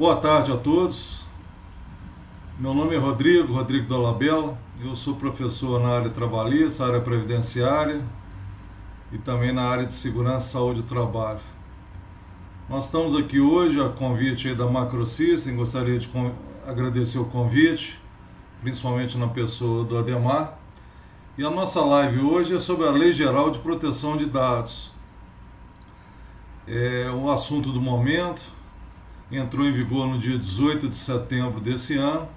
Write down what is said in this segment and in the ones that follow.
Boa tarde a todos. Meu nome é Rodrigo, Rodrigo Dolabella. Eu sou professor na área trabalhista, área previdenciária e também na área de segurança, saúde e trabalho. Nós estamos aqui hoje a convite da Macrosystem, gostaria de agradecer o convite, principalmente na pessoa do Ademar. E a nossa live hoje é sobre a Lei Geral de Proteção de Dados. É o assunto do momento, entrou em vigor no dia 18 de setembro desse ano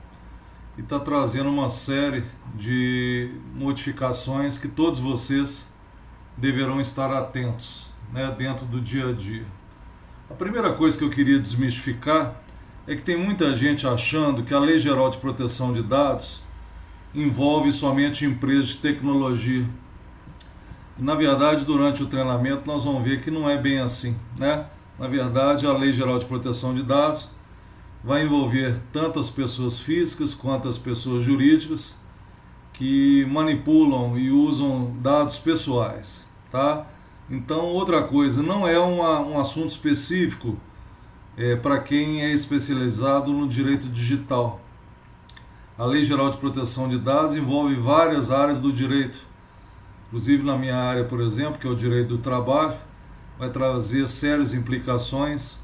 e está trazendo uma série de modificações que todos vocês deverão estar atentos né, dentro do dia a dia. A primeira coisa que eu queria desmistificar é que tem muita gente achando que a Lei Geral de Proteção de Dados envolve somente empresas de tecnologia. Na verdade, durante o treinamento, nós vamos ver que não é bem assim, né? Na verdade, a Lei Geral de Proteção de Dados vai envolver tanto as pessoas físicas quanto as pessoas jurídicas que manipulam e usam dados pessoais, tá? Então, outra coisa, não é uma, um assunto específico é, para quem é especializado no direito digital. A Lei Geral de Proteção de Dados envolve várias áreas do direito, inclusive na minha área, por exemplo, que é o direito do trabalho vai trazer sérias implicações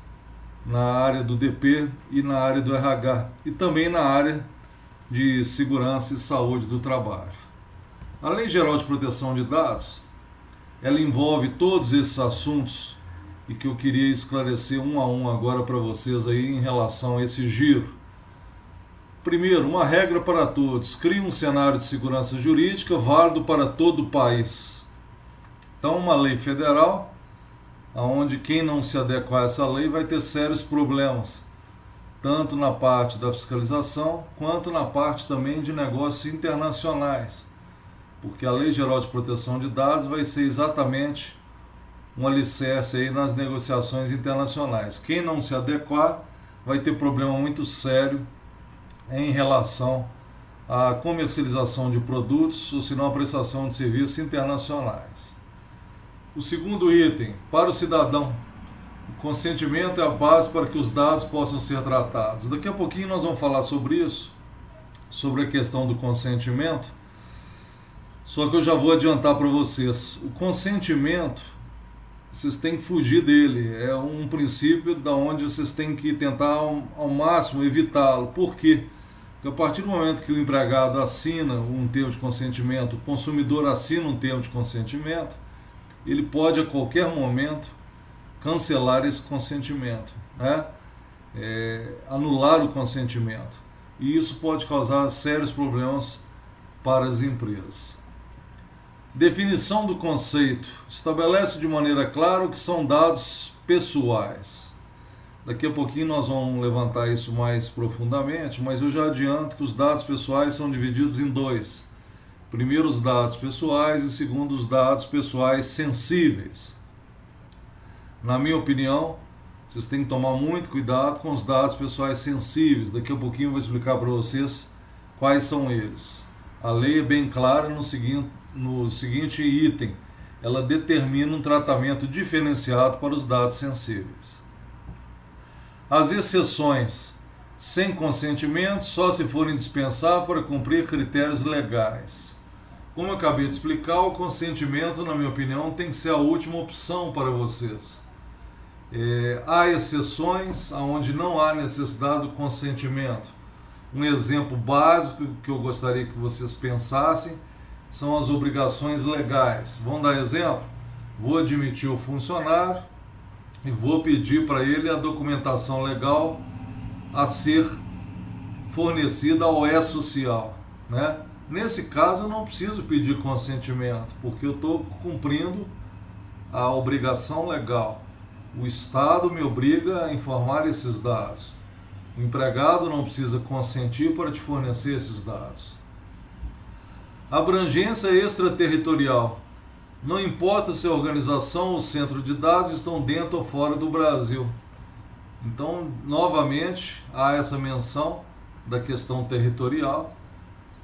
na área do DP e na área do RH e também na área de segurança e saúde do trabalho. A Lei Geral de Proteção de Dados, ela envolve todos esses assuntos e que eu queria esclarecer um a um agora para vocês aí em relação a esse giro. Primeiro, uma regra para todos. Cria um cenário de segurança jurídica válido para todo o país. Então, uma lei federal onde quem não se adequar a essa lei vai ter sérios problemas, tanto na parte da fiscalização quanto na parte também de negócios internacionais, porque a Lei Geral de Proteção de Dados vai ser exatamente um alicerce aí nas negociações internacionais. Quem não se adequar vai ter problema muito sério em relação à comercialização de produtos ou se não a prestação de serviços internacionais. O segundo item, para o cidadão, o consentimento é a base para que os dados possam ser tratados. Daqui a pouquinho nós vamos falar sobre isso, sobre a questão do consentimento. Só que eu já vou adiantar para vocês. O consentimento, vocês têm que fugir dele. É um princípio da onde vocês têm que tentar ao, máximo evitá-lo. Por quê? Porque a partir do momento que o empregado assina um termo de consentimento, o consumidor assina um termo de consentimento, ele pode a qualquer momento cancelar esse consentimento, né? É, anular o consentimento. E isso pode causar sérios problemas para as empresas. Definição do conceito. Estabelece de maneira clara o que são dados pessoais. Daqui a pouquinho nós vamos levantar isso mais profundamente, mas eu já adianto que os dados pessoais são divididos em dois Primeiro, os dados pessoais e segundo, os dados pessoais sensíveis. Na minha opinião, vocês têm que tomar muito cuidado com os dados pessoais sensíveis. Daqui a pouquinho eu vou explicar para vocês quais são eles. A lei é bem clara no seguinte, no seguinte item: ela determina um tratamento diferenciado para os dados sensíveis. As exceções sem consentimento só se forem indispensáveis para cumprir critérios legais. Como acabei de explicar, o consentimento, na minha opinião, tem que ser a última opção para vocês. É, há exceções onde não há necessidade do consentimento. Um exemplo básico que eu gostaria que vocês pensassem são as obrigações legais. Vamos dar exemplo? Vou admitir o funcionário e vou pedir para ele a documentação legal a ser fornecida ao E-Social, né? Nesse caso, eu não preciso pedir consentimento, porque eu estou cumprindo a obrigação legal. O Estado me obriga a informar esses dados. O empregado não precisa consentir para te fornecer esses dados. Abrangência extraterritorial. Não importa se a organização ou centro de dados estão dentro ou fora do Brasil. Então, novamente, há essa menção da questão territorial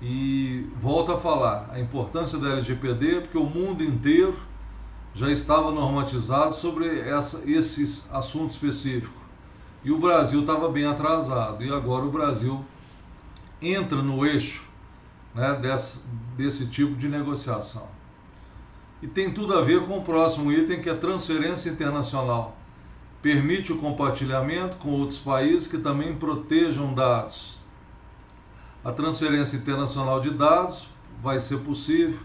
e volto a falar a importância da LGPD, porque o mundo inteiro já estava normatizado sobre essa, esse assunto específico. e o Brasil estava bem atrasado. E agora o Brasil entra no eixo né, desse, desse tipo de negociação. E tem tudo a ver com o próximo item, que é transferência internacional. Permite o compartilhamento com outros países que também protejam dados. A transferência internacional de dados vai ser possível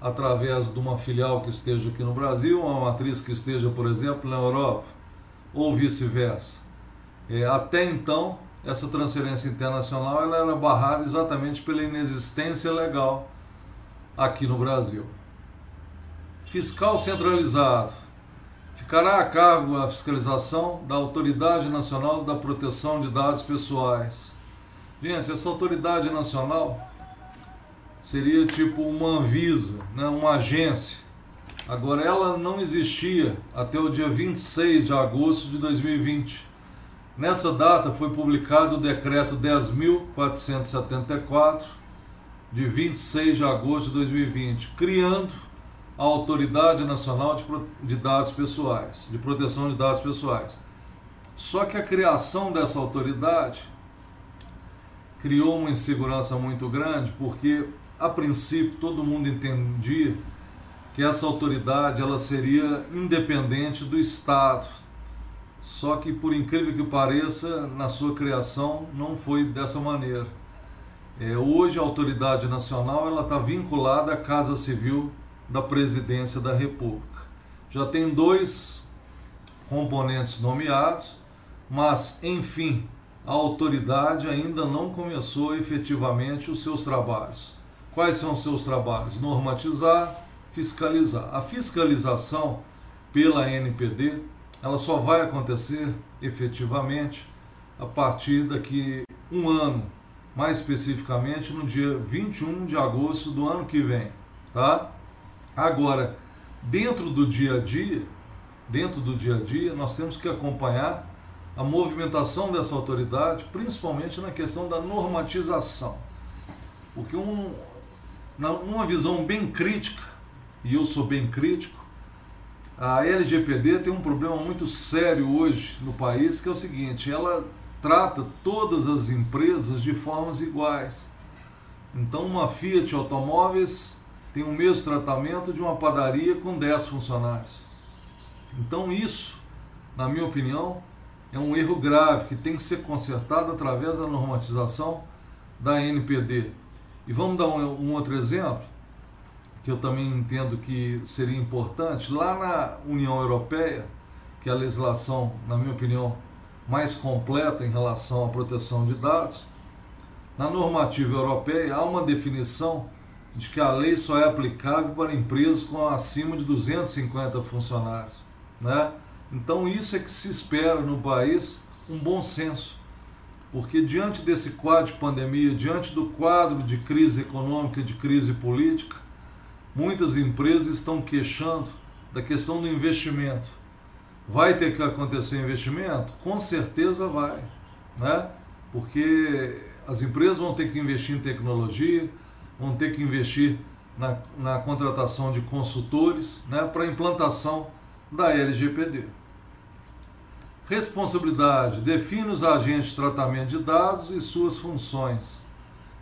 através de uma filial que esteja aqui no Brasil, uma matriz que esteja, por exemplo, na Europa, ou vice-versa. É, até então, essa transferência internacional ela era barrada exatamente pela inexistência legal aqui no Brasil. Fiscal centralizado. Ficará a cargo a fiscalização da Autoridade Nacional da Proteção de Dados Pessoais. Gente, essa autoridade nacional seria tipo uma Anvisa, né, uma agência. Agora, ela não existia até o dia 26 de agosto de 2020. Nessa data foi publicado o decreto 10.474, de 26 de agosto de 2020, criando a Autoridade Nacional de, Dados Pessoais, de Proteção de Dados Pessoais. Só que a criação dessa autoridade criou uma insegurança muito grande, porque a princípio todo mundo entendia que essa autoridade ela seria independente do Estado. Só que por incrível que pareça, na sua criação não foi dessa maneira. É, hoje a autoridade nacional ela está vinculada à Casa Civil da Presidência da República. Já tem dois componentes nomeados, mas enfim, a autoridade ainda não começou efetivamente os seus trabalhos. Quais são os seus trabalhos? Normatizar, fiscalizar. A fiscalização pela NPD, ela só vai acontecer efetivamente a partir daqui um ano, mais especificamente no dia 21 de agosto do ano que vem, tá? Agora, dentro do dia a dia, dentro do dia a dia, nós temos que acompanhar a movimentação dessa autoridade, principalmente na questão da normatização. Porque um, numa visão bem crítica, e eu sou bem crítico, a LGPD tem um problema muito sério hoje no país, que é o seguinte, ela trata todas as empresas de formas iguais. Então uma Fiat Automóveis tem o mesmo tratamento de uma padaria com 10 funcionários. Então isso, na minha opinião, é um erro grave que tem que ser consertado através da normatização da NPD. E vamos dar um, um outro exemplo, que eu também entendo que seria importante. Lá na União Europeia, que é a legislação, na minha opinião, mais completa em relação à proteção de dados, na normativa europeia há uma definição de que a lei só é aplicável para empresas com acima de 250 funcionários. Né? Então, isso é que se espera no país um bom senso porque diante desse quadro de pandemia, diante do quadro de crise econômica, de crise política, muitas empresas estão queixando da questão do investimento. Vai ter que acontecer investimento? Com certeza vai, né? Porque as empresas vão ter que investir em tecnologia, vão ter que investir na, na contratação de consultores, né, para a implantação da LGPD. Responsabilidade. Define os agentes de tratamento de dados e suas funções.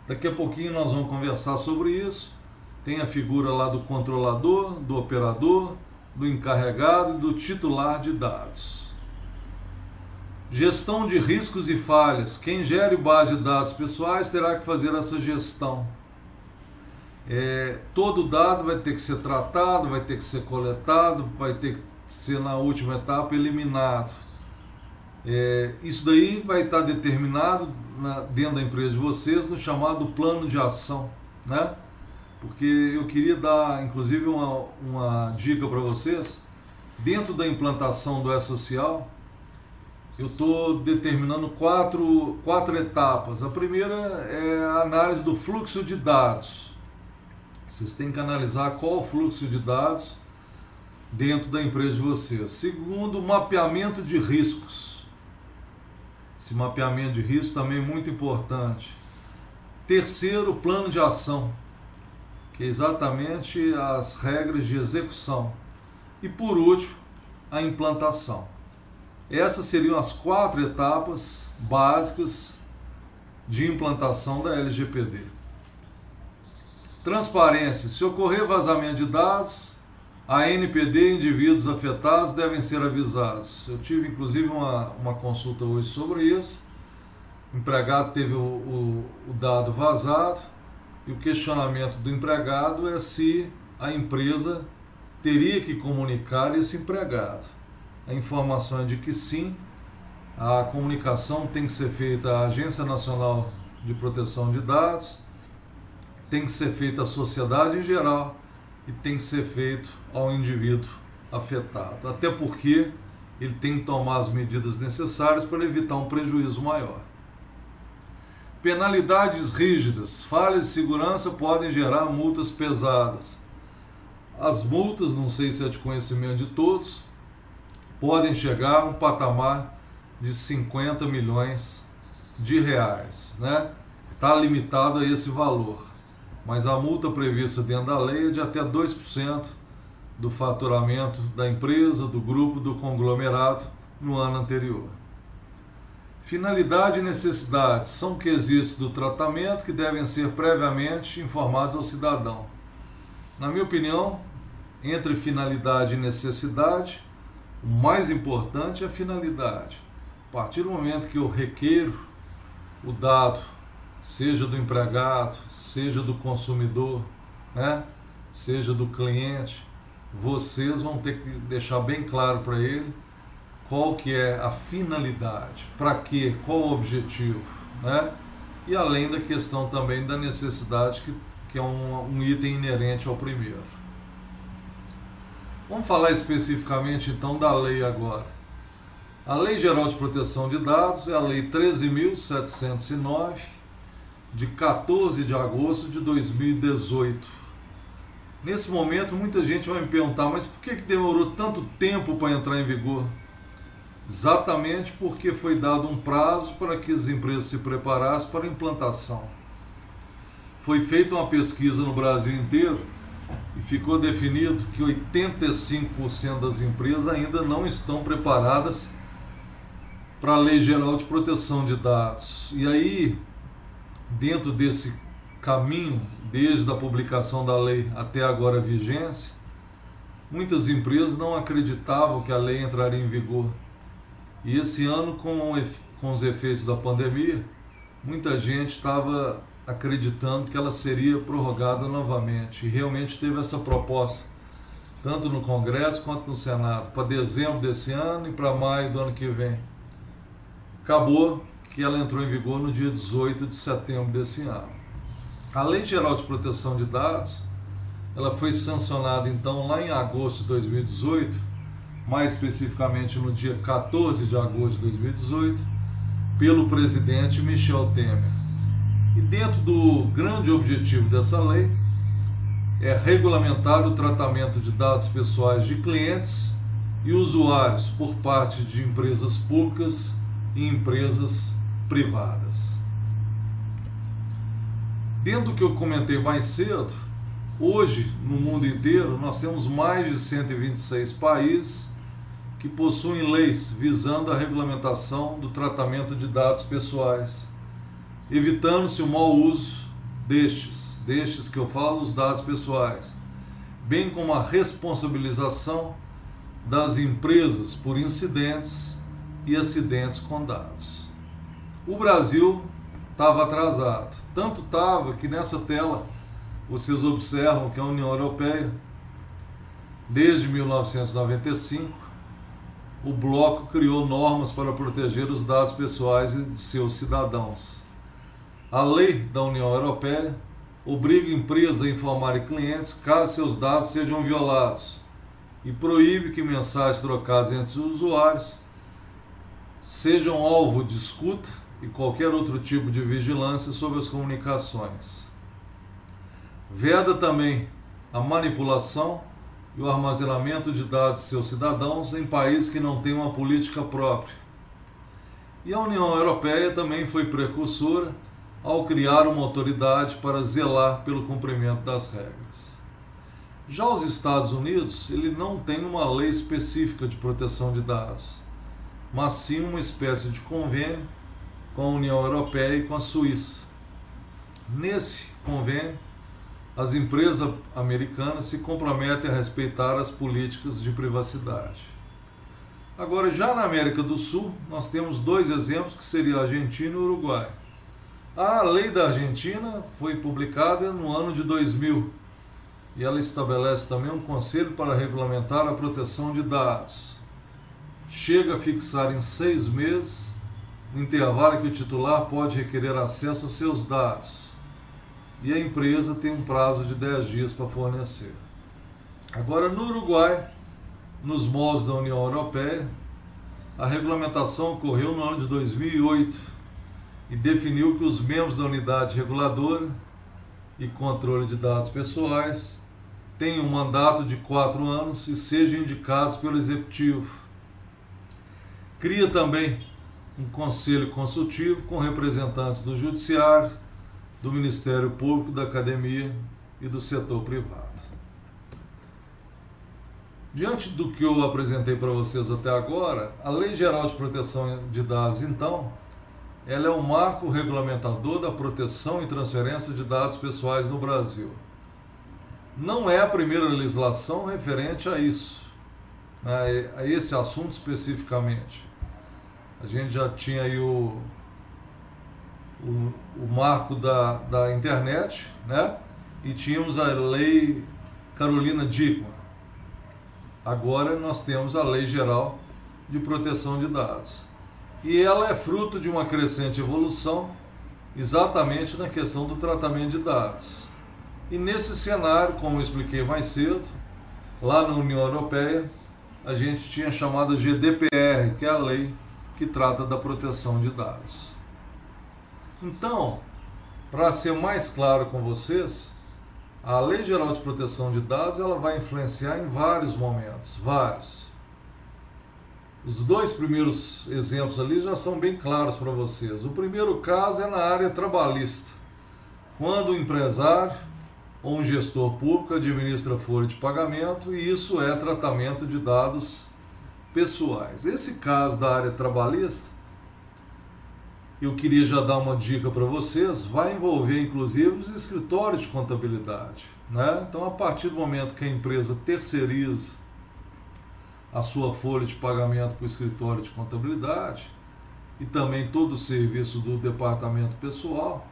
Daqui a pouquinho nós vamos conversar sobre isso. Tem a figura lá do controlador, do operador, do encarregado e do titular de dados. Gestão de riscos e falhas. Quem gere base de dados pessoais terá que fazer essa gestão. É, todo dado vai ter que ser tratado, vai ter que ser coletado, vai ter que ser na última etapa eliminado. É, isso daí vai estar determinado na, dentro da empresa de vocês no chamado plano de ação, né? Porque eu queria dar, inclusive, uma, uma dica para vocês. Dentro da implantação do E-Social, eu estou determinando quatro, quatro etapas. A primeira é a análise do fluxo de dados. Vocês têm que analisar qual o fluxo de dados dentro da empresa de vocês. Segundo, mapeamento de riscos. Esse mapeamento de risco também é muito importante. Terceiro, plano de ação, que é exatamente as regras de execução. E por último, a implantação. Essas seriam as quatro etapas básicas de implantação da LGPD. Transparência: se ocorrer vazamento de dados, a NPD indivíduos afetados devem ser avisados. Eu tive inclusive uma, uma consulta hoje sobre isso. O empregado teve o, o, o dado vazado e o questionamento do empregado é se a empresa teria que comunicar esse empregado. A informação é de que sim, a comunicação tem que ser feita à Agência Nacional de Proteção de Dados, tem que ser feita à sociedade em geral e tem que ser feito ao indivíduo afetado. Até porque ele tem que tomar as medidas necessárias para evitar um prejuízo maior. Penalidades rígidas. Falhas de segurança podem gerar multas pesadas. As multas, não sei se é de conhecimento de todos, podem chegar a um patamar de 50 milhões de reais, né? Está limitado a esse valor, mas a multa prevista dentro da lei é de até 2% do faturamento da empresa, do grupo, do conglomerado no ano anterior. Finalidade e necessidade são quesitos do tratamento que devem ser previamente informados ao cidadão. Na minha opinião, entre finalidade e necessidade, o mais importante é a finalidade. A partir do momento que eu requeiro o dado, seja do empregado, seja do consumidor, né? seja do cliente, vocês vão ter que deixar bem claro para ele qual que é a finalidade, para quê, qual o objetivo, né? E além da questão também da necessidade, que, que é um, um item inerente ao primeiro. Vamos falar especificamente então da lei agora. A Lei Geral de Proteção de Dados é a Lei 13.709, de 14 de agosto de 2018. Nesse momento, muita gente vai me perguntar, mas por que, que demorou tanto tempo para entrar em vigor? Exatamente porque foi dado um prazo para que as empresas se preparassem para a implantação. Foi feita uma pesquisa no Brasil inteiro e ficou definido que 85% das empresas ainda não estão preparadas para a Lei Geral de Proteção de Dados. E aí, dentro desse caminho, desde a publicação da lei até agora vigência, muitas empresas não acreditavam que a lei entraria em vigor. E esse ano, com, com os efeitos da pandemia, muita gente estava acreditando que ela seria prorrogada novamente. E realmente teve essa proposta, tanto no Congresso quanto no Senado, para dezembro desse ano e para maio do ano que vem. Acabou que ela entrou em vigor no dia 18 de setembro desse ano. A Lei Geral de Proteção de Dados, ela foi sancionada então lá em agosto de 2018, mais especificamente no dia 14 de agosto de 2018, pelo presidente Michel Temer. E dentro do grande objetivo dessa lei é regulamentar o tratamento de dados pessoais de clientes e usuários por parte de empresas públicas e empresas privadas. Dentro do que eu comentei mais cedo, hoje no mundo inteiro nós temos mais de 126 países que possuem leis visando a regulamentação do tratamento de dados pessoais, evitando-se o mau uso destes, destes que eu falo, os dados pessoais, bem como a responsabilização das empresas por incidentes e acidentes com dados. O Brasil estava atrasado. Tanto estava que nessa tela vocês observam que a União Europeia, desde 1995, o bloco criou normas para proteger os dados pessoais de seus cidadãos. A lei da União Europeia obriga empresas a informarem clientes caso seus dados sejam violados e proíbe que mensagens trocadas entre os usuários sejam alvo de escuta e qualquer outro tipo de vigilância sobre as comunicações. Veda também a manipulação e o armazenamento de dados de seus cidadãos em países que não têm uma política própria. E a União Europeia também foi precursora ao criar uma autoridade para zelar pelo cumprimento das regras. Já os Estados Unidos, ele não tem uma lei específica de proteção de dados mas sim uma espécie de convênio com a União Europeia e com a Suíça. Nesse convênio, as empresas americanas se comprometem a respeitar as políticas de privacidade. Agora, já na América do Sul, nós temos dois exemplos que seriam a Argentina e Uruguai. A lei da Argentina foi publicada no ano de 2000 e ela estabelece também um conselho para regulamentar a proteção de dados. Chega a fixar em seis meses intervalo que o titular pode requerer acesso aos seus dados e a empresa tem um prazo de 10 dias para fornecer. Agora, no Uruguai, nos moldes da União Europeia, a regulamentação ocorreu no ano de 2008 e definiu que os membros da unidade reguladora e controle de dados pessoais tenham um mandato de quatro anos e sejam indicados pelo Executivo. Cria também um conselho consultivo com representantes do Judiciário, do Ministério Público, da Academia e do setor privado. Diante do que eu apresentei para vocês até agora, a Lei Geral de Proteção de Dados, então, ela é o marco regulamentador da proteção e transferência de dados pessoais no Brasil. Não é a primeira legislação referente a isso, né, a esse assunto especificamente. A gente já tinha aí o o, o marco da, da internet, né? E tínhamos a lei Carolina Dickmann. Agora nós temos a Lei Geral de Proteção de Dados. E ela é fruto de uma crescente evolução exatamente na questão do tratamento de dados. E nesse cenário, como expliquei mais cedo, lá na União Europeia, a gente tinha chamada GDPR, que é a lei que trata da proteção de dados. Então, para ser mais claro com vocês, a Lei Geral de Proteção de Dados ela vai influenciar em vários momentos, vários. Os dois primeiros exemplos ali já são bem claros para vocês. O primeiro caso é na área trabalhista, quando o empresário ou um gestor público administra folha de pagamento e isso é tratamento de dados pessoais. Esse caso da área trabalhista eu queria já dar uma dica para vocês, vai envolver inclusive os escritórios de contabilidade. Né? Então, a partir do momento que a empresa terceiriza a sua folha de pagamento para o escritório de contabilidade e também todo o serviço do departamento pessoal,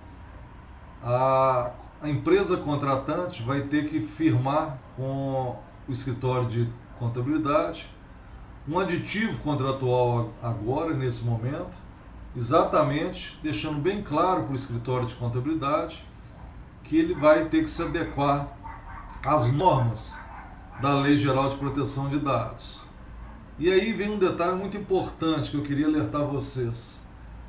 a, a empresa contratante vai ter que firmar com o escritório de contabilidade um aditivo contratual agora, nesse momento, exatamente deixando bem claro para o escritório de contabilidade que ele vai ter que se adequar às normas da Lei Geral de Proteção de Dados. E aí vem um detalhe muito importante que eu queria alertar vocês.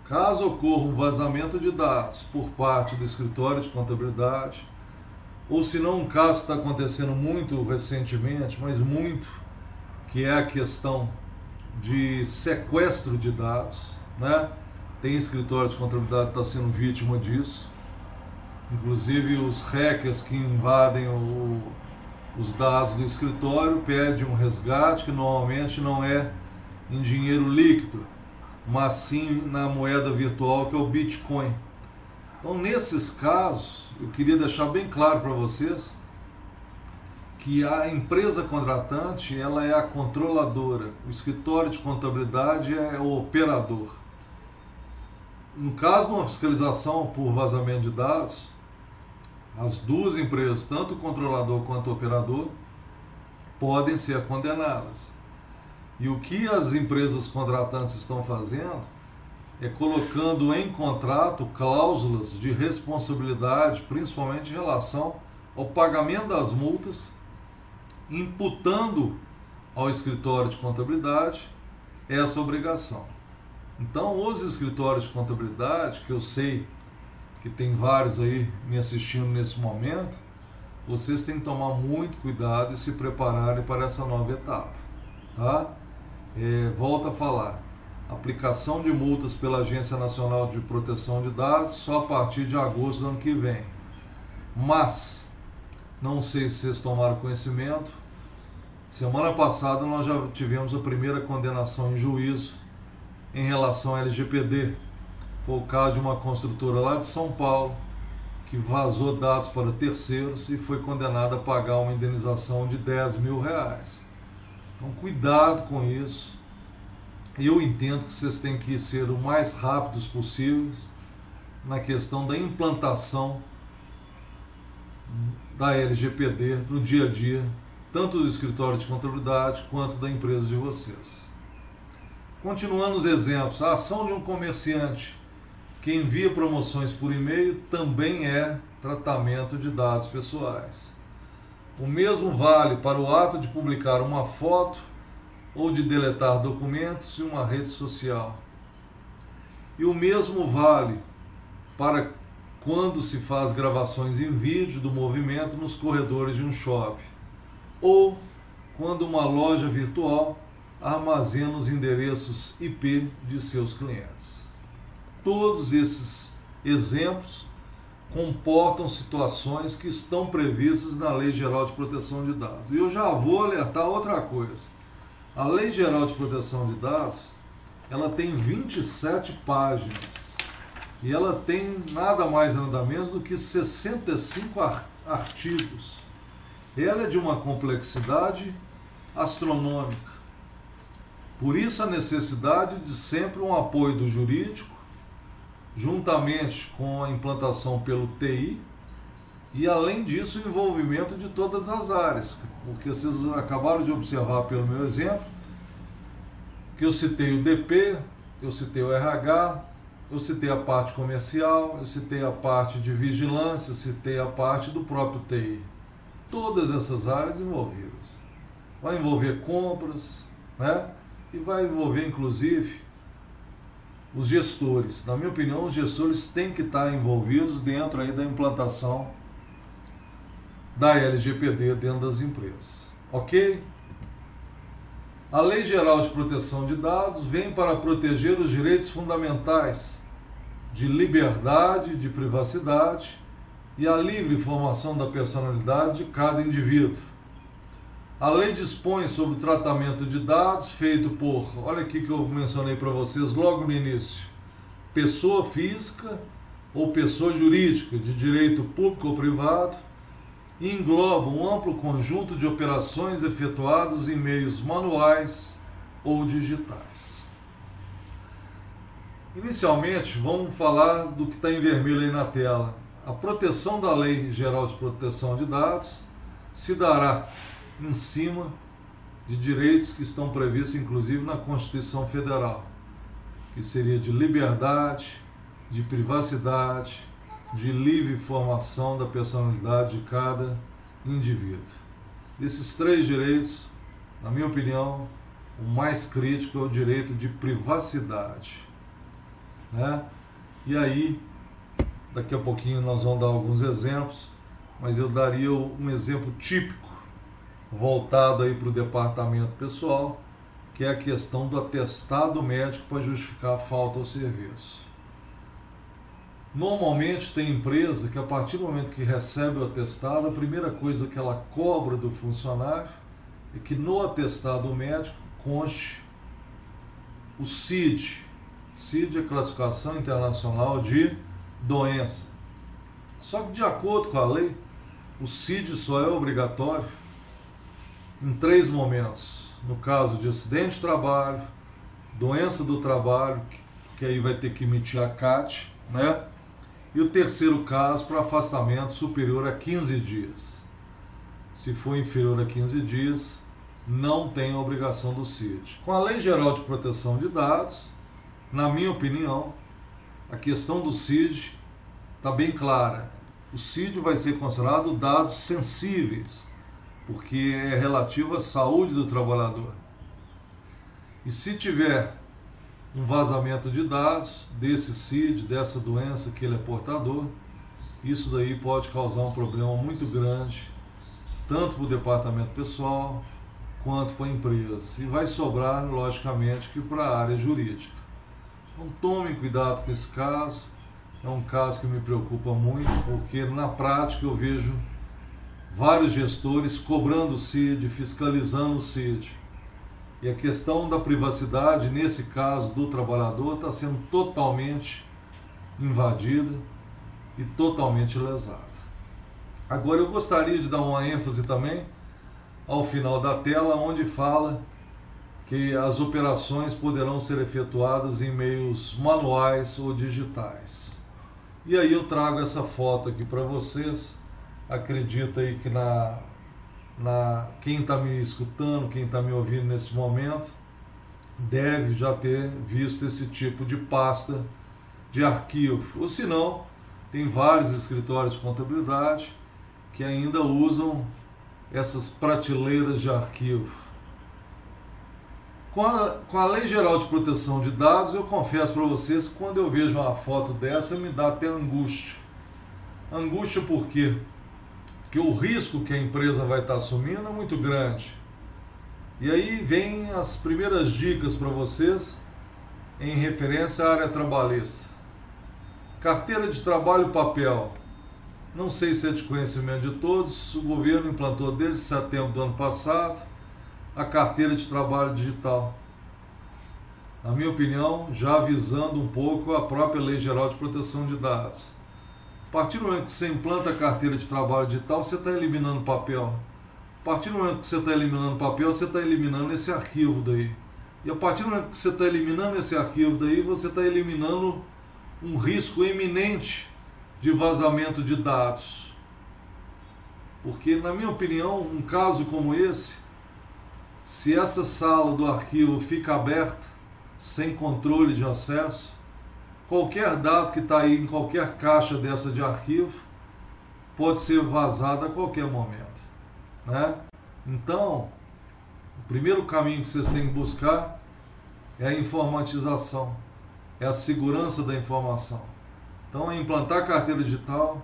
Caso ocorra um vazamento de dados por parte do escritório de contabilidade, ou se não um caso está acontecendo muito recentemente, mas muito, que é a questão de sequestro de dados, né? Tem escritório de contabilidade que está sendo vítima disso. Inclusive os hackers que invadem o, os dados do escritório pedem um resgate que normalmente não é em dinheiro líquido, mas sim na moeda virtual que é o Bitcoin. Então, nesses casos, eu queria deixar bem claro para vocês que a empresa contratante ela é a controladora, o escritório de contabilidade é o operador no caso de uma fiscalização por vazamento de dados, as duas empresas, tanto o controlador quanto o operador, podem ser condenadas. E o que as empresas contratantes estão fazendo é colocando em contrato cláusulas de responsabilidade, principalmente em relação ao pagamento das multas, imputando ao escritório de contabilidade essa obrigação. Então, os escritórios de contabilidade, que eu sei que tem vários aí me assistindo nesse momento, vocês têm que tomar muito cuidado e se prepararem para essa nova etapa. Tá? É, volto a falar. Aplicação de multas pela Agência Nacional de Proteção de Dados só a partir de agosto do ano que vem. Mas, não sei se vocês tomaram conhecimento, semana passada nós já tivemos a primeira condenação em juízo em relação à LGPD. Foi o caso de uma construtora lá de São Paulo que vazou dados para terceiros e foi condenada a pagar uma indenização de 10 mil reais. Então, cuidado com isso. Eu entendo que vocês têm que ser o mais rápidos possíveis na questão da implantação da LGPD no dia a dia, tanto do escritório de contabilidade quanto da empresa de vocês. Continuando os exemplos, a ação de um comerciante que envia promoções por e-mail também é tratamento de dados pessoais. O mesmo vale para o ato de publicar uma foto ou de deletar documentos em uma rede social. E o mesmo vale para quando se faz gravações em vídeo do movimento nos corredores de um shopping, ou quando uma loja virtual armazena os endereços IP de seus clientes. Todos esses exemplos comportam situações que estão previstas na Lei Geral de Proteção de Dados. E eu já vou alertar outra coisa. A Lei Geral de Proteção de Dados, ela tem 27 páginas e ela tem nada mais nada menos do que 65 artigos. Ela é de uma complexidade astronômica. Por isso a necessidade de sempre um apoio do jurídico, juntamente com a implantação pelo TI, e além disso o envolvimento de todas as áreas, porque vocês acabaram de observar pelo meu exemplo que eu citei o DP, eu citei o RH, eu citei a parte comercial, eu citei a parte de vigilância, eu citei a parte do próprio TI. Todas essas áreas envolvidas. Vai envolver compras, né? E vai envolver inclusive os gestores. Na minha opinião, os gestores têm que estar envolvidos dentro aí da implantação da LGPD dentro das empresas. Ok? A Lei Geral de Proteção de Dados vem para proteger os direitos fundamentais de liberdade, de privacidade e a livre formação da personalidade de cada indivíduo. A lei dispõe sobre o tratamento de dados feito por, olha aqui que eu mencionei para vocês logo no início, pessoa física ou pessoa jurídica de direito público ou privado, e engloba um amplo conjunto de operações efetuadas em meios manuais ou digitais. Inicialmente, vamos falar do que está em vermelho aí na tela. A proteção da Lei Geral de Proteção de Dados se dará em cima de direitos que estão previstos, inclusive, na Constituição Federal, que seria de liberdade, de privacidade, de livre formação da personalidade de cada indivíduo. Desses três direitos, na minha opinião, o mais crítico é o direito de privacidade né? E aí, daqui a pouquinho nós vamos dar alguns exemplos, mas eu daria um exemplo típico voltado aí para o departamento pessoal, que é a questão do atestado médico para justificar a falta ao serviço. Normalmente tem empresa que a partir do momento que recebe o atestado, a primeira coisa que ela cobra do funcionário é que no atestado médico conste o CID, CID é classificação internacional de doença. Só que de acordo com a lei, o CID só é obrigatório em três momentos. No caso de acidente de trabalho, doença do trabalho, que aí vai ter que emitir a CAT, né? E o terceiro caso para afastamento superior a 15 dias. Se for inferior a 15 dias, não tem a obrigação do CID. Com a Lei Geral de Proteção de Dados, na minha opinião, a questão do CID está bem clara. O CID vai ser considerado dados sensíveis, porque é relativo à saúde do trabalhador. E se tiver um vazamento de dados desse CID, dessa doença que ele é portador, isso daí pode causar um problema muito grande, tanto para o departamento pessoal quanto para a empresa. E vai sobrar, logicamente, que para a área jurídica. Então tomem cuidado com esse caso. É um caso que me preocupa muito, porque na prática eu vejo vários gestores cobrando o CID, fiscalizando o CID. E a questão da privacidade, nesse caso do trabalhador, está sendo totalmente invadida e totalmente lesada. Agora eu gostaria de dar uma ênfase também ao final da tela, onde fala que as operações poderão ser efetuadas em meios manuais ou digitais. E aí eu trago essa foto aqui para vocês. Acredita aí que na, na quem está me escutando, quem está me ouvindo nesse momento, deve já ter visto esse tipo de pasta de arquivo. Ou se não, tem vários escritórios de contabilidade que ainda usam essas prateleiras de arquivo com a, com a Lei Geral de Proteção de Dados, eu confesso para vocês quando eu vejo uma foto dessa, me dá até angústia. Angústia por quê? Porque o risco que a empresa vai estar assumindo é muito grande. E aí vem as primeiras dicas para vocês em referência à área trabalhista. Carteira de trabalho papel. Não sei se é de conhecimento de todos, o governo implantou desde setembro do ano passado a carteira de trabalho digital. Na minha opinião, já visando um pouco a própria Lei Geral de Proteção de Dados. A partir do momento que você implanta a carteira de trabalho digital, você está eliminando papel. A partir do momento que você está eliminando papel, você está eliminando esse arquivo daí. E a partir do momento que você está eliminando esse arquivo daí, você está eliminando um risco eminente de vazamento de dados. Porque, na minha opinião, um caso como esse se essa sala do arquivo fica aberta, sem controle de acesso, qualquer dado que está aí em qualquer caixa dessa de arquivo pode ser vazado a qualquer momento. Né? Então, o primeiro caminho que vocês têm que buscar é a informatização, é a segurança da informação. Então, é implantar carteira digital.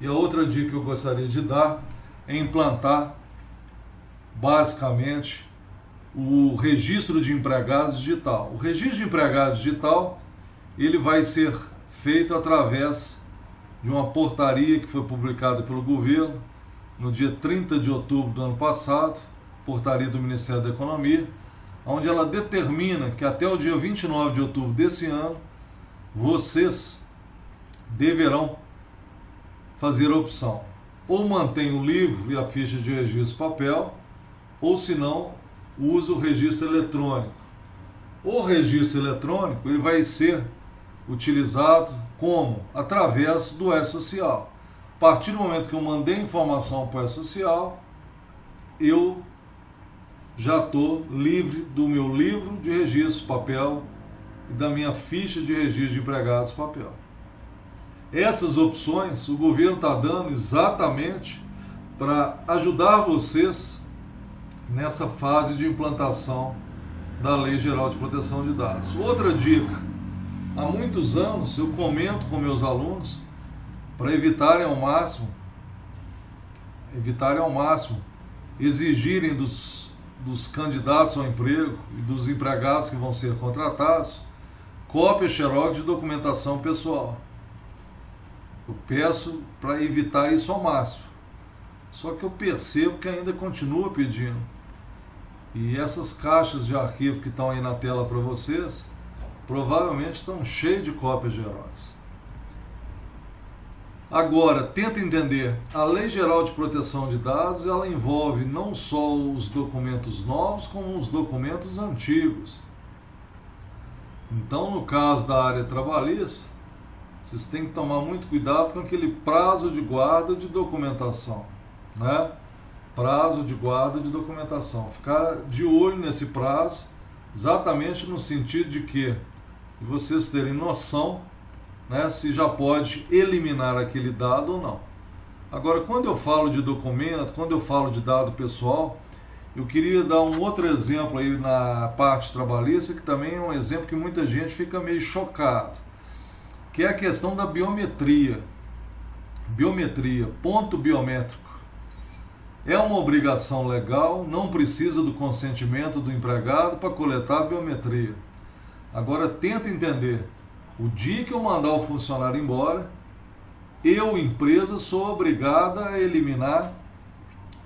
E a outra dica que eu gostaria de dar é implantar, basicamente, o registro de empregados digital. O registro de empregados digital ele vai ser feito através de uma portaria que foi publicada pelo governo no dia 30 de outubro do ano passado, portaria do Ministério da Economia, onde ela determina que até o dia 29 de outubro desse ano vocês deverão fazer a opção ou mantém o livro e a ficha de registro papel, ou se não, usa o registro eletrônico. O registro eletrônico ele vai ser utilizado como? Através do E-Social. A partir do momento que eu mandei informação para o E-Social, eu já estou livre do meu livro de registro papel e da minha ficha de registro de empregados papel. Essas opções o governo está dando exatamente para ajudar vocês nessa fase de implantação da Lei Geral de Proteção de Dados. Outra dica: há muitos anos eu comento com meus alunos para evitarem ao máximo evitarem ao máximo exigirem dos, dos candidatos ao emprego e dos empregados que vão ser contratados cópia xerox de documentação pessoal. Eu peço para evitar isso ao máximo. Só que eu percebo que ainda continua pedindo. E essas caixas de arquivo que estão aí na tela para vocês, provavelmente estão cheias de cópias de Xerox. Agora, tenta entender, a Lei Geral de Proteção de Dados, ela envolve não só os documentos novos, como os documentos antigos. Então, no caso da área trabalhista, vocês têm que tomar muito cuidado com aquele prazo de guarda de documentação, né? Prazo de guarda de documentação. Ficar de olho nesse prazo, exatamente no sentido de que vocês terem noção né, se já pode eliminar aquele dado ou não. Agora, quando eu falo de documento, quando eu falo de dado pessoal, eu queria dar um outro exemplo aí na parte trabalhista, que também é um exemplo que muita gente fica meio chocado, que é a questão da biometria. Biometria, ponto biométrico. É uma obrigação legal, não precisa do consentimento do empregado para coletar a biometria. Agora tenta entender. O dia que eu mandar o funcionário embora, eu, empresa, sou obrigada a eliminar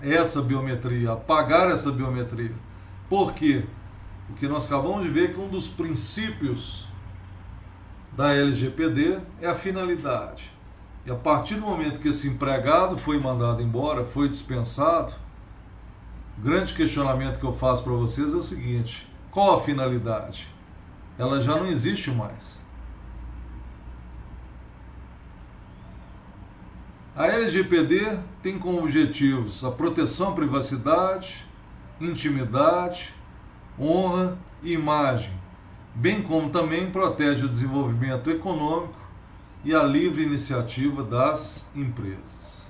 essa biometria, apagar essa biometria. Por quê? Porque nós acabamos de ver que um dos princípios da LGPD é a finalidade. E a partir do momento que esse empregado foi mandado embora, foi dispensado, o grande questionamento que eu faço para vocês é o seguinte: qual a finalidade? Ela já não existe mais. A LGPD tem como objetivos a proteção à privacidade, intimidade, honra e imagem, bem como também protege o desenvolvimento econômico e a livre iniciativa das empresas.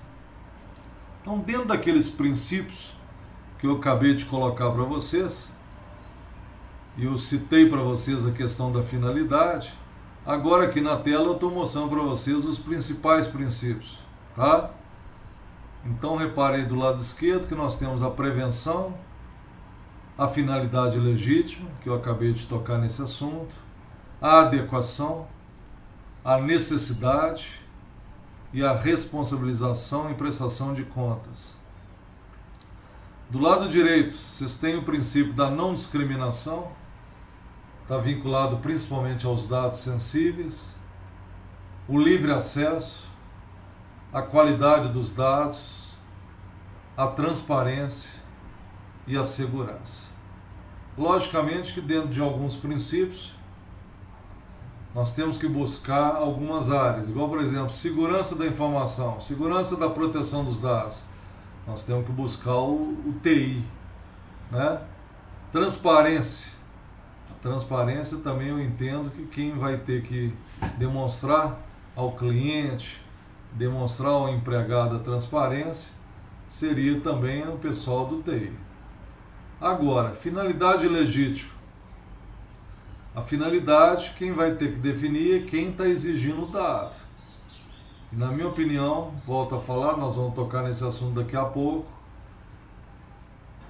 Então, dentro daqueles princípios que eu acabei de colocar para vocês, e eu citei para vocês a questão da finalidade, agora aqui na tela eu estou mostrando para vocês os principais princípios, tá? Então reparem do lado esquerdo que nós temos a prevenção, a finalidade legítima, que eu acabei de tocar nesse assunto, a adequação, a necessidade e a responsabilização e prestação de contas. Do lado direito, vocês têm o princípio da não discriminação, está vinculado principalmente aos dados sensíveis, o livre acesso, a qualidade dos dados, a transparência e a segurança. Logicamente que dentro de alguns princípios nós temos que buscar algumas áreas, igual por exemplo, segurança da informação, segurança da proteção dos dados. Nós temos que buscar o, o TI, né? Transparência. A transparência também eu entendo que quem vai ter que demonstrar ao cliente, demonstrar ao empregado a transparência, seria também o pessoal do TI. Agora, finalidade legítima. A finalidade, quem vai ter que definir é quem está exigindo o dado. E na minha opinião, volto a falar, nós vamos tocar nesse assunto daqui a pouco.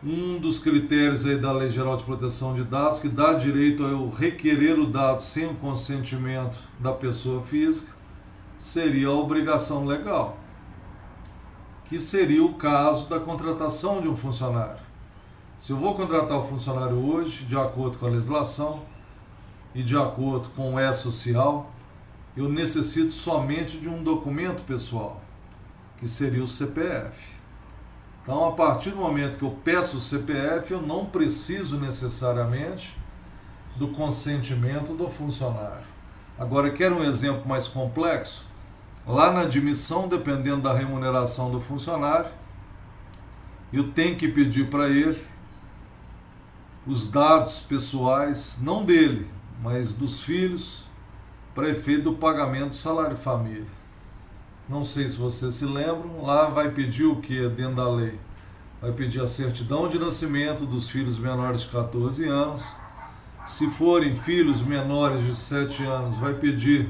Um dos critérios aí da Lei Geral de Proteção de Dados que dá direito a eu requerer o dado sem o consentimento da pessoa física seria a obrigação legal, que seria o caso da contratação de um funcionário. Se eu vou contratar o funcionário hoje, de acordo com a legislação, e de acordo com o E-Social, eu necessito somente de um documento pessoal, que seria o CPF. Então, a partir do momento que eu peço o CPF, eu não preciso necessariamente do consentimento do funcionário. Agora, quer um exemplo mais complexo? Lá na admissão, dependendo da remuneração do funcionário, eu tenho que pedir para ele os dados pessoais, não dele, mas dos filhos, para efeito do pagamento do salário família. Não sei se vocês se lembram, lá vai pedir o que dentro da lei? Vai pedir a certidão de nascimento dos filhos menores de 14 anos. Se forem filhos menores de 7 anos, vai pedir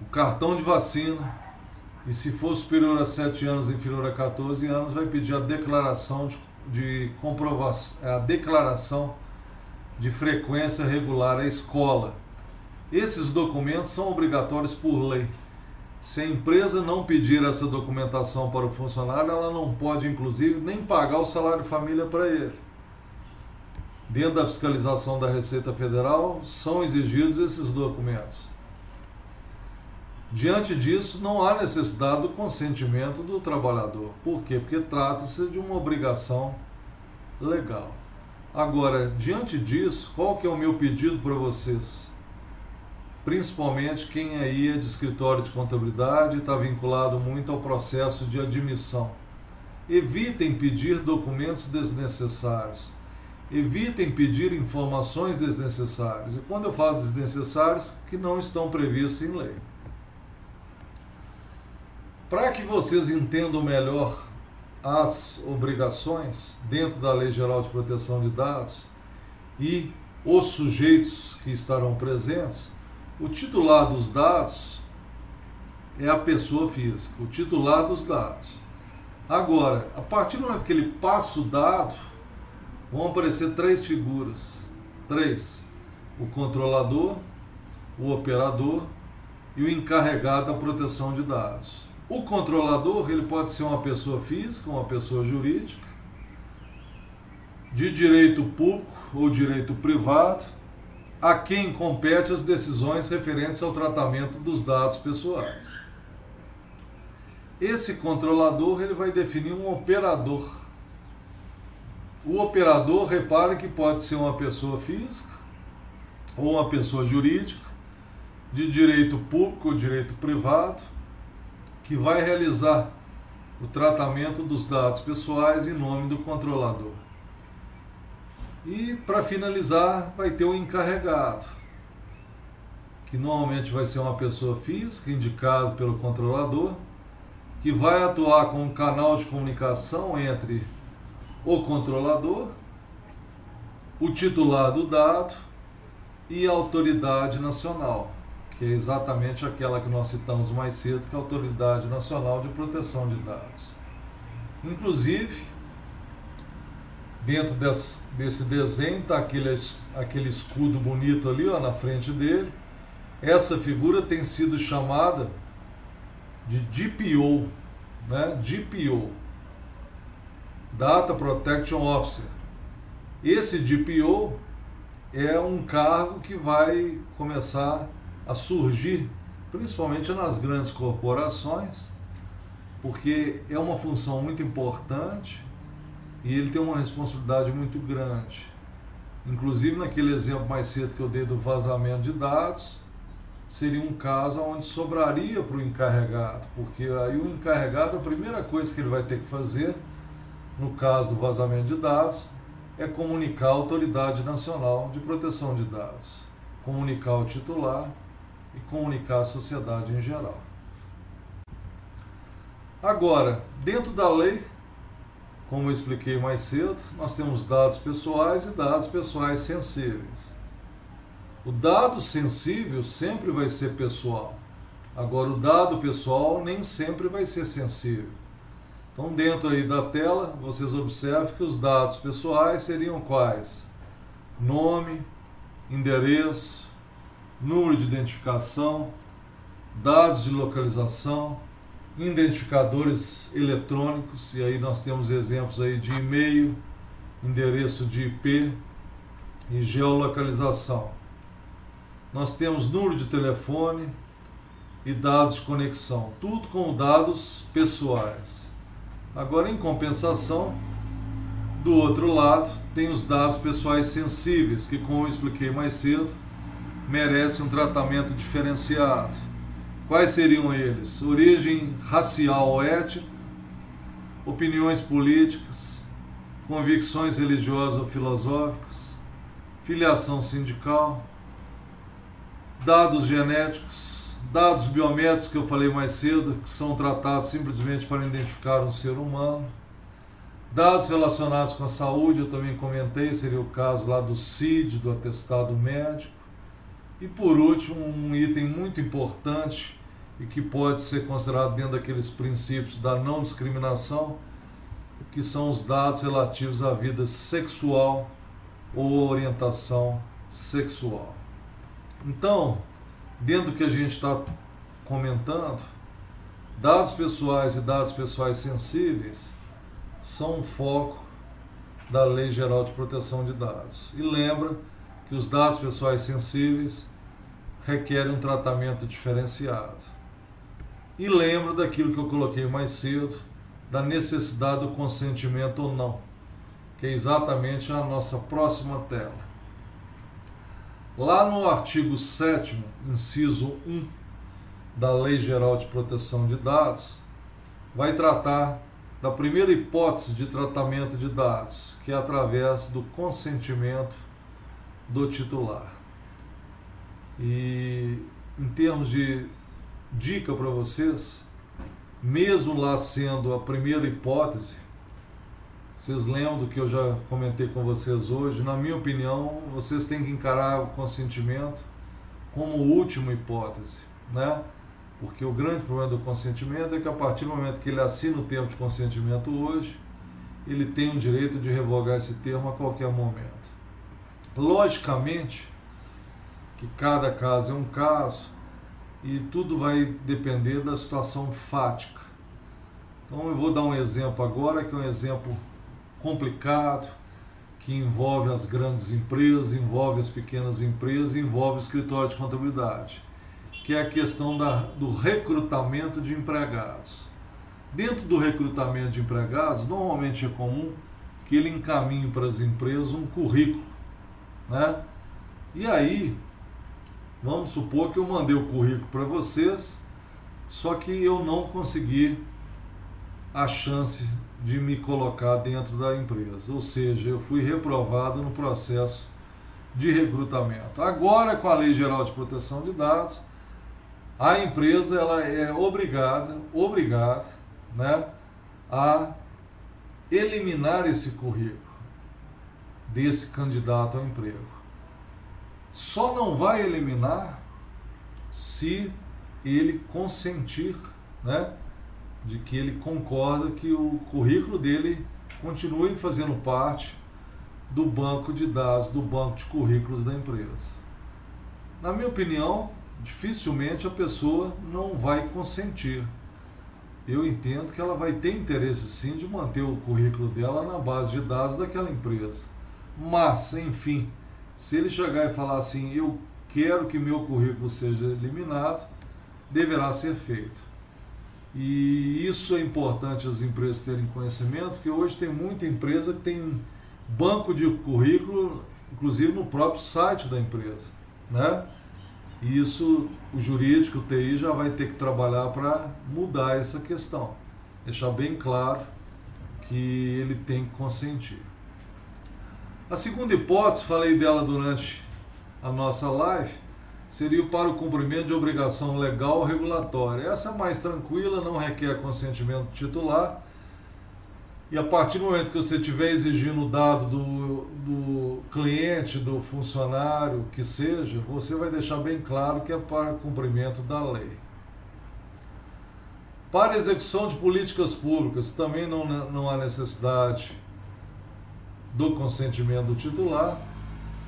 o cartão de vacina. E se for superior a 7 anos, inferior a 14 anos, vai pedir a declaração de, de comprovação, a declaração de frequência regular à escola. Esses documentos são obrigatórios por lei. Se a empresa não pedir essa documentação para o funcionário, ela não pode, inclusive, nem pagar o salário família para ele. Dentro da fiscalização da Receita Federal, são exigidos esses documentos. Diante disso, não há necessidade do consentimento do trabalhador. Por quê? Porque trata-se de uma obrigação legal. Agora, diante disso, qual que é o meu pedido para vocês? Principalmente quem aí é de escritório de contabilidade está vinculado muito ao processo de admissão. Evitem pedir documentos desnecessários. Evitem pedir informações desnecessárias. E quando eu falo desnecessários, que não estão previstos em lei. Para que vocês entendam melhor as obrigações dentro da Lei Geral de Proteção de Dados e os sujeitos que estarão presentes, o titular dos dados é a pessoa física, o titular dos dados. Agora, a partir do momento que ele passa o dado, vão aparecer três figuras. Três. O controlador, o operador e o encarregado da proteção de dados. O controlador ele pode ser uma pessoa física, uma pessoa jurídica. de direito público ou direito privado, a quem compete as decisões referentes ao tratamento dos dados pessoais. Esse controlador ele vai definir um operador. O operador, repare que pode ser uma pessoa física ou uma pessoa jurídica, de direito público ou direito privado, que vai realizar o tratamento dos dados pessoais em nome do controlador. E para finalizar, vai ter o encarregado, que normalmente vai ser uma pessoa física, indicado pelo controlador, que vai atuar como canal de comunicação entre o controlador, o titular do dado e a autoridade nacional, que é exatamente aquela que nós citamos mais cedo, que é a Autoridade Nacional de Proteção de Dados. Inclusive, dentro desse, desse desenho está aquele, aquele escudo bonito ali ó, na frente dele. Essa figura tem sido chamada de DPO, né? DPO, Data Protection Officer. Esse DPO é um cargo que vai começar a surgir, principalmente nas grandes corporações, porque é uma função muito importante e ele tem uma responsabilidade muito grande. Inclusive, naquele exemplo mais cedo que eu dei do vazamento de dados, seria um caso onde sobraria para o encarregado, porque aí o encarregado, a primeira coisa que ele vai ter que fazer, no caso do vazamento de dados, é comunicar à Autoridade Nacional de Proteção de Dados, comunicar ao titular e comunicar à sociedade em geral. Agora, dentro da lei, como eu expliquei mais cedo, nós temos dados pessoais e dados pessoais sensíveis. O dado sensível sempre vai ser pessoal. Agora, o dado pessoal nem sempre vai ser sensível. Então, dentro aí da tela, vocês observam que os dados pessoais seriam quais? Nome, endereço, número de identificação, dados de localização, identificadores eletrônicos, e aí nós temos exemplos aí de e-mail, endereço de IP e geolocalização. Nós temos número de telefone e dados de conexão, tudo com dados pessoais. Agora, em compensação, do outro lado, tem os dados pessoais sensíveis, que, como eu expliquei mais cedo, merecem um tratamento diferenciado. Quais seriam eles? Origem racial ou étnica, opiniões políticas, convicções religiosas ou filosóficas, filiação sindical, dados genéticos, dados biométricos que eu falei mais cedo, que são tratados simplesmente para identificar um ser humano, dados relacionados com a saúde, eu também comentei, seria o caso lá do CID, do atestado médico, e por último, um item muito importante e que pode ser considerado dentro daqueles princípios da não discriminação, que são os dados relativos à vida sexual ou orientação sexual. Então, dentro do que a gente está comentando, dados pessoais e dados pessoais sensíveis são um foco da Lei Geral de Proteção de Dados. E lembra que os dados pessoais sensíveis requerem um tratamento diferenciado. E lembro daquilo que eu coloquei mais cedo, da necessidade do consentimento ou não, que é exatamente a nossa próxima tela. Lá no artigo 7, inciso 1 da Lei Geral de Proteção de Dados, vai tratar da primeira hipótese de tratamento de dados, que é através do consentimento do titular. E em termos de dica para vocês, mesmo lá sendo a primeira hipótese, vocês lembram do que eu já comentei com vocês hoje? Na minha opinião, vocês têm que encarar o consentimento como última hipótese, né? Porque o grande problema do consentimento é que a partir do momento que ele assina o termo de consentimento hoje, ele tem o direito de revogar esse termo a qualquer momento. Logicamente que cada caso é um caso, e tudo vai depender da situação fática. Então eu vou dar um exemplo agora, que é um exemplo complicado, que envolve as grandes empresas, envolve as pequenas empresas, envolve o escritório de contabilidade, que é a questão da, do recrutamento de empregados. Dentro do recrutamento de empregados, normalmente é comum que ele encaminhe para as empresas um currículo, né? E aí, vamos supor que eu mandei o currículo para vocês, só que eu não consegui a chance de me colocar dentro da empresa, ou seja, eu fui reprovado no processo de recrutamento. Agora, com a Lei Geral de Proteção de Dados, a empresa ela é obrigada, obrigada, né, a eliminar esse currículo desse candidato ao emprego. Só não vai eliminar se ele consentir, né, de que ele concorda que o currículo dele continue fazendo parte do banco de dados, do banco de currículos da empresa. Na minha opinião, dificilmente a pessoa não vai consentir. Eu entendo que ela vai ter interesse sim de manter o currículo dela na base de dados daquela empresa. Mas, enfim, se ele chegar e falar assim, eu quero que meu currículo seja eliminado, deverá ser feito. E isso é importante as empresas terem conhecimento, porque hoje tem muita empresa que tem banco de currículo, inclusive no próprio site da empresa, né? E isso o jurídico, o TI já vai ter que trabalhar para mudar essa questão, deixar bem claro que ele tem que consentir. A segunda hipótese, falei dela durante a nossa live, seria para o cumprimento de obrigação legal ou regulatória. Essa é mais tranquila, não requer consentimento titular. E a partir do momento que você estiver exigindo o dado do, do cliente, do funcionário, que seja, você vai deixar bem claro que é para cumprimento da lei. Para execução de políticas públicas, também não, não há necessidade do consentimento do titular.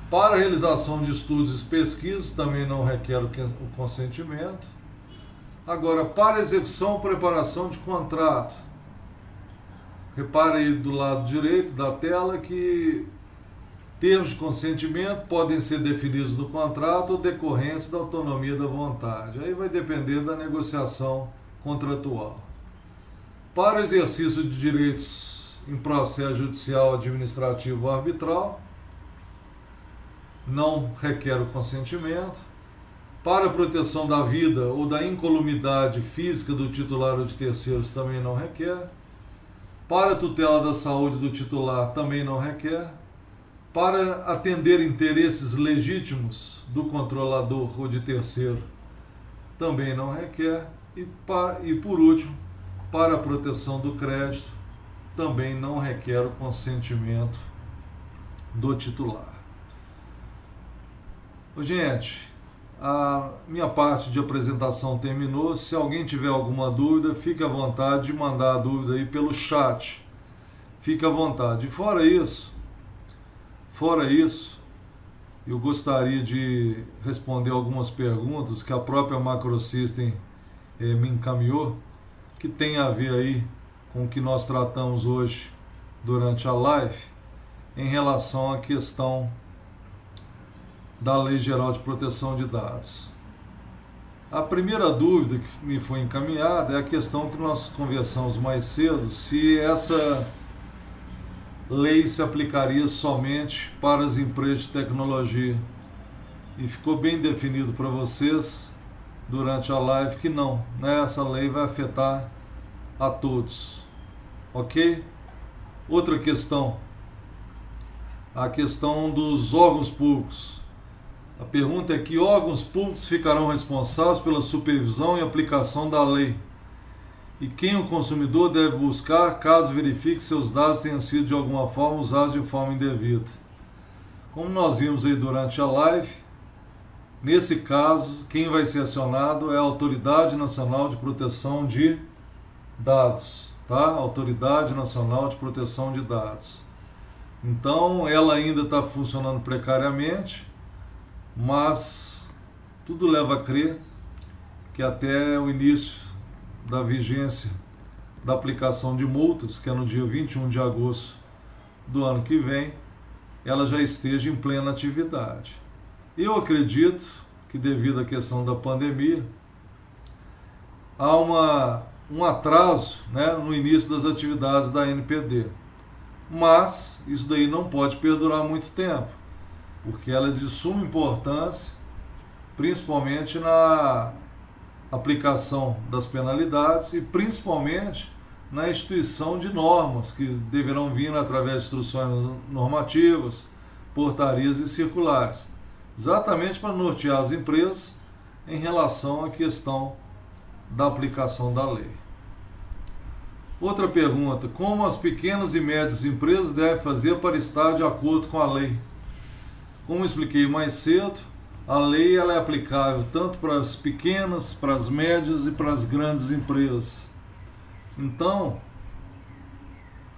Para realização de estudos e pesquisas também não requer o consentimento. Agora, para execução ou preparação de contrato, repare aí do lado direito da tela que termos de consentimento podem ser definidos no contrato ou decorrentes da autonomia da vontade. Aí vai depender da negociação contratual. Para o exercício de direitos em processo judicial, administrativo ou arbitral, não requer o consentimento. Para a proteção da vida ou da incolumidade física do titular ou de terceiros também não requer. Para a tutela da saúde do titular também não requer. Para atender interesses legítimos do controlador ou de terceiro também não requer. E, para, e por último, para a proteção do crédito também não requer o consentimento do titular. Gente, a minha parte de apresentação terminou. Se alguém tiver alguma dúvida, fique à vontade de mandar a dúvida aí pelo chat. Fique à vontade. fora isso, fora isso, eu gostaria de responder algumas perguntas que a própria Macrosystem eh, me encaminhou, que tem a ver aí com que nós tratamos hoje durante a live, em relação à questão da Lei Geral de Proteção de Dados. A primeira dúvida que me foi encaminhada é a questão que nós conversamos mais cedo, se essa lei se aplicaria somente para as empresas de tecnologia. E ficou bem definido para vocês durante a live que não, né? essa lei vai afetar a todos. Ok? Outra questão, a questão dos órgãos públicos. A pergunta é que órgãos públicos ficarão responsáveis pela supervisão e aplicação da lei? E quem o consumidor deve buscar caso verifique que seus dados tenham sido de alguma forma usados de forma indevida? Como nós vimos aí durante a live, nesse caso, quem vai ser acionado é a Autoridade Nacional de Proteção de Dados, tá? Autoridade Nacional de Proteção de Dados. Então, ela ainda está funcionando precariamente mas tudo leva a crer que até o início da vigência da aplicação de multas, que é no dia 21 de agosto do ano que vem, ela já esteja em plena atividade. Eu acredito que devido à questão da pandemia, há uma, um atraso né, no início das atividades da NPD. Mas isso daí não pode perdurar muito tempo, porque ela é de suma importância, principalmente na aplicação das penalidades e principalmente na instituição de normas que deverão vir através de instruções normativas, portarias e circulares, exatamente para nortear as empresas em relação à questão da aplicação da lei. Outra pergunta: como as pequenas e médias empresas devem fazer para estar de acordo com a lei? Como expliquei mais cedo, a lei ela é aplicável tanto para as pequenas, para as médias e para as grandes empresas. Então,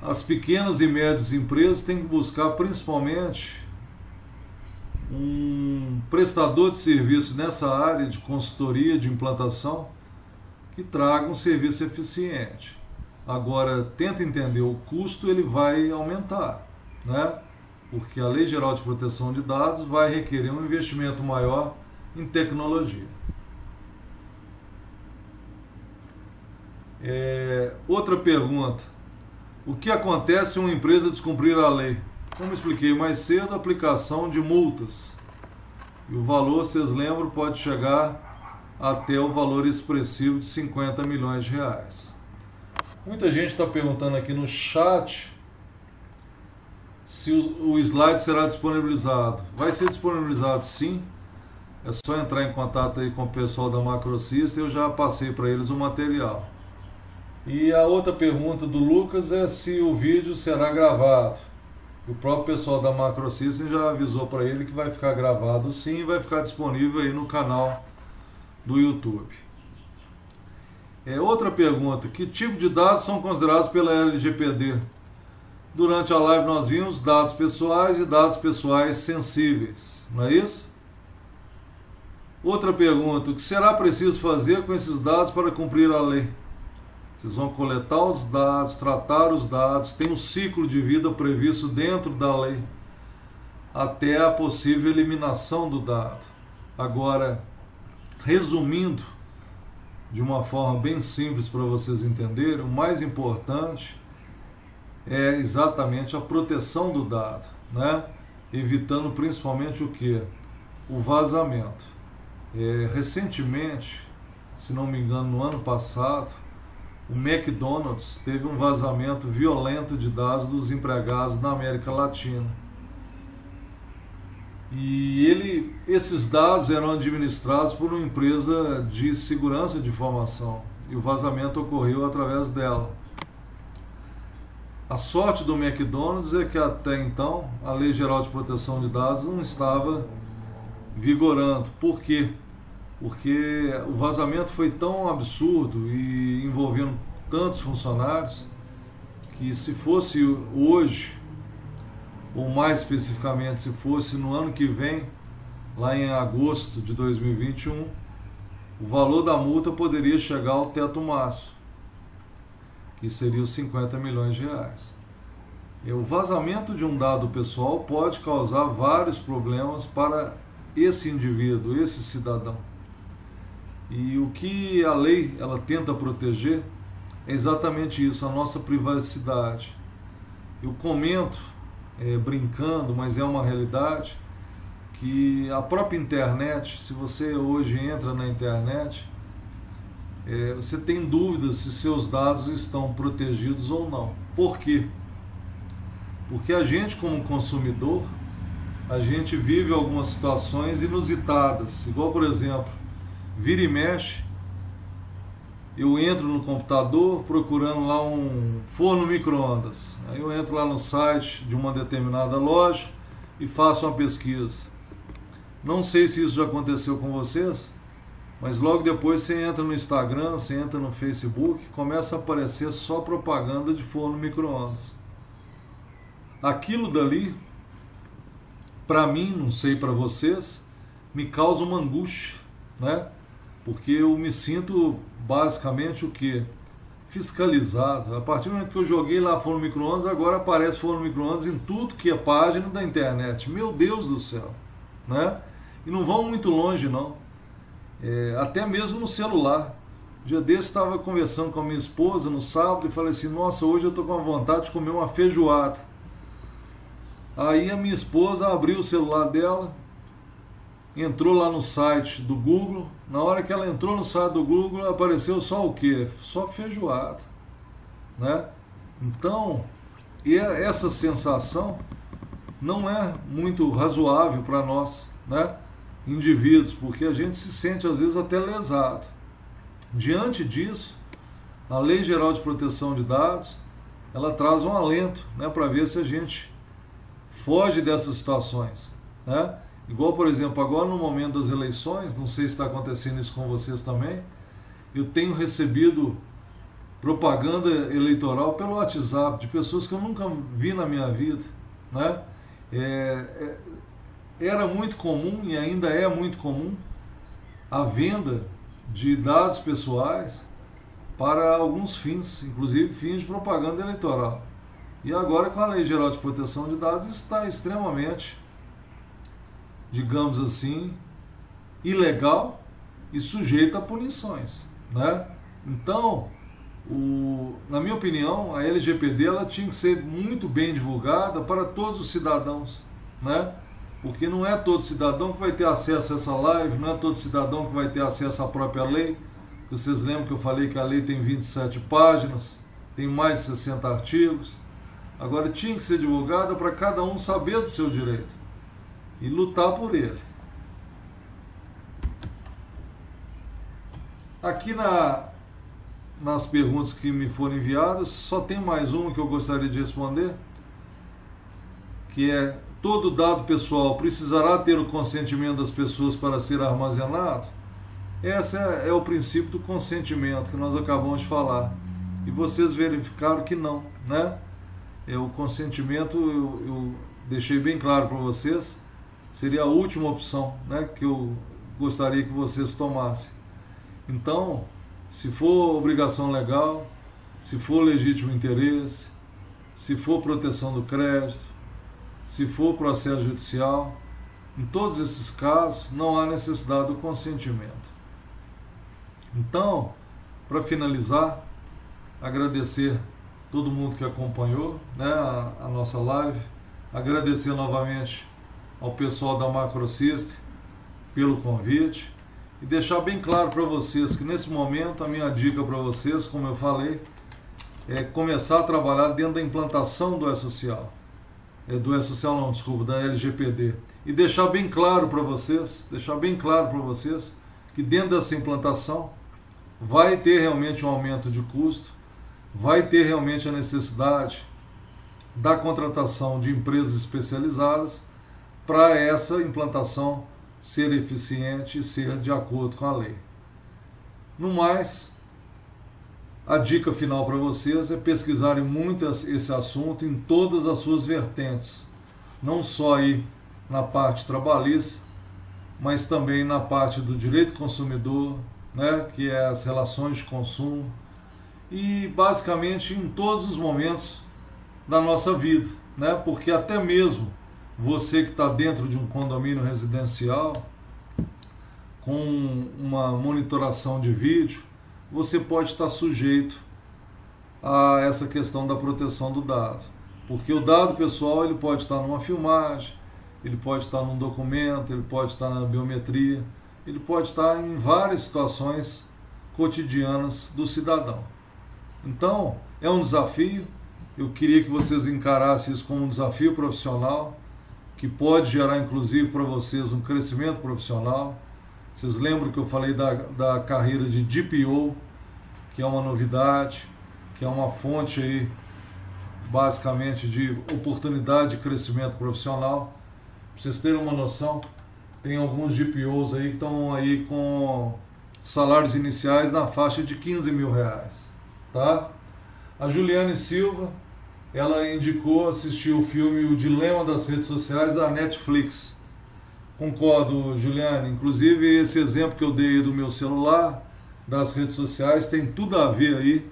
as pequenas e médias empresas têm que buscar principalmente um prestador de serviço nessa área de consultoria, de implantação, que traga um serviço eficiente. Agora, tenta entender, o custo ele vai aumentar, né? porque a Lei Geral de Proteção de Dados vai requerer um investimento maior em tecnologia. É, outra pergunta: o que acontece se uma empresa descumprir a lei? Como expliquei mais cedo, aplicação de multas. E o valor, vocês lembram, pode chegar até o valor expressivo de 50 milhões de reais. Muita gente está perguntando aqui no chat se o, slide será disponibilizado. Vai ser disponibilizado sim. É só entrar em contato aí com o pessoal da Macrocista eu já passei para eles o material. E a outra pergunta do Lucas é se o vídeo será gravado. O próprio pessoal da Macro System já avisou para ele que vai ficar gravado sim e vai ficar disponível aí no canal do YouTube. É, outra pergunta: que tipo de dados são considerados pela LGPD? Durante a live nós vimos dados pessoais e dados pessoais sensíveis, não é isso? Outra pergunta: o que será preciso fazer com esses dados para cumprir a lei? Vocês vão coletar os dados, tratar os dados, tem um ciclo de vida previsto dentro da lei, até a possível eliminação do dado. Agora, resumindo de uma forma bem simples para vocês entenderem, o mais importante é exatamente a proteção do dado, né? evitando principalmente o que? O vazamento. É, recentemente, se não me engano, no ano passado, o McDonald's teve um vazamento violento de dados dos empregados na América Latina. E ele, esses dados eram administrados por uma empresa de segurança de informação e o vazamento ocorreu através dela. A sorte do McDonald's é que até então a Lei Geral de Proteção de Dados não estava vigorando. Por quê? porque o vazamento foi tão absurdo e envolvendo tantos funcionários que se fosse hoje, ou mais especificamente se fosse no ano que vem, lá em agosto de 2021, o valor da multa poderia chegar ao teto máximo, que seria os 50 milhões de reais. O vazamento de um dado pessoal pode causar vários problemas para esse indivíduo, esse cidadão. E o que a lei ela tenta proteger é exatamente isso, a nossa privacidade. Eu comento, é, brincando, mas é uma realidade, que a própria internet, se você hoje entra na internet, é, você tem dúvidas se seus dados estão protegidos ou não. Por quê? Porque a gente, como consumidor, a gente vive algumas situações inusitadas, igual por exemplo, vira e mexe, eu entro no computador procurando lá um forno micro-ondas. Aí eu entro lá no site de uma determinada loja e faço uma pesquisa. Não sei se isso já aconteceu com vocês, mas logo depois você entra no Instagram, você entra no Facebook, começa a aparecer só propaganda de forno micro-ondas. Aquilo dali, para mim, não sei para vocês, me causa uma angústia, né? Porque eu me sinto basicamente o que? fiscalizado. A partir do momento que eu joguei lá forno micro-ondas, agora aparece forno micro-ondas em tudo que é página da internet. Meu Deus do céu, né? E não vão muito longe não. É, até mesmo no celular. Um dia desse estava conversando com a minha esposa no sábado e falei assim: Nossa, hoje eu estou com vontade de comer uma feijoada. Aí a minha esposa abriu o celular dela, entrou lá no site do Google. Na hora que ela entrou no site do Google, apareceu só o quê? Só feijoada, né? Então, é, essa sensação não é muito razoável para nós, né? Indivíduos, porque a gente se sente às vezes até lesado. Diante disso, a Lei Geral de Proteção de Dados, ela traz um alento, né, para ver se a gente foge dessas situações, né? Igual, por exemplo, agora no momento das eleições, não sei se está acontecendo isso com vocês também, eu tenho recebido propaganda eleitoral pelo WhatsApp de pessoas que eu nunca vi na minha vida, né? É, é, era muito comum e ainda é muito comum a venda de dados pessoais para alguns fins, inclusive fins de propaganda eleitoral. E agora, com a Lei Geral de Proteção de Dados, está extremamente digamos assim, ilegal e sujeita a punições, né? Então, o, na minha opinião, a LGPD ela tinha que ser muito bem divulgada para todos os cidadãos, né? Porque não é todo cidadão que vai ter acesso a essa live, não é todo cidadão que vai ter acesso à própria lei. Vocês lembram que eu falei que a lei tem 27 páginas, tem mais de 60 artigos. Agora tinha que ser divulgada para cada um saber do seu direito e lutar por ele. Aqui na, nas perguntas que me foram enviadas, só tem mais uma que eu gostaria de responder, que é todo dado pessoal precisará ter o consentimento das pessoas para ser armazenado? Esse é, é o princípio do consentimento que nós acabamos de falar. E vocês verificaram que não, né? É, o consentimento eu, eu deixei bem claro para vocês seria a última opção né, que eu gostaria que vocês tomassem. Então, se for obrigação legal, se for legítimo interesse, se for proteção do crédito, se for processo judicial, em todos esses casos não há necessidade do consentimento. Então, para finalizar, agradecer todo mundo que acompanhou né, a, a nossa live, agradecer novamente ao pessoal da Macrosystem pelo convite e deixar bem claro para vocês que nesse momento a minha dica para vocês, como eu falei, é começar a trabalhar dentro da implantação do E-Social. É, do E-Social não, desculpa, da LGPD. E deixar bem claro para vocês, deixar bem claro para vocês que dentro dessa implantação vai ter realmente um aumento de custo, vai ter realmente a necessidade da contratação de empresas especializadas para essa implantação ser eficiente e ser de acordo com a lei. No mais, a dica final para vocês é pesquisarem muito esse assunto em todas as suas vertentes, não só aí na parte trabalhista, mas também na parte do direito consumidor, né, que é as relações de consumo e basicamente em todos os momentos da nossa vida, né, porque até mesmo você que está dentro de um condomínio residencial com uma monitoração de vídeo, você pode estar sujeito a essa questão da proteção do dado. Porque o dado pessoal ele pode estar numa filmagem, ele pode estar num documento, ele pode estar na biometria, ele pode estar em várias situações cotidianas do cidadão. Então, é um desafio. Eu queria que vocês encarassem isso como um desafio profissional que pode gerar inclusive para vocês um crescimento profissional. Vocês lembram que eu falei da, da carreira de DPO, que é uma novidade, que é uma fonte aí basicamente de oportunidade de crescimento profissional. Para vocês terem uma noção, tem alguns DPOs aí que estão aí com salários iniciais na faixa de 15 mil reais. Tá? A Juliane Silva, ela indicou assistir o filme O Dilema das Redes Sociais da Netflix. Concordo, Juliane. Inclusive, esse exemplo que eu dei do meu celular, das redes sociais, tem tudo a ver aí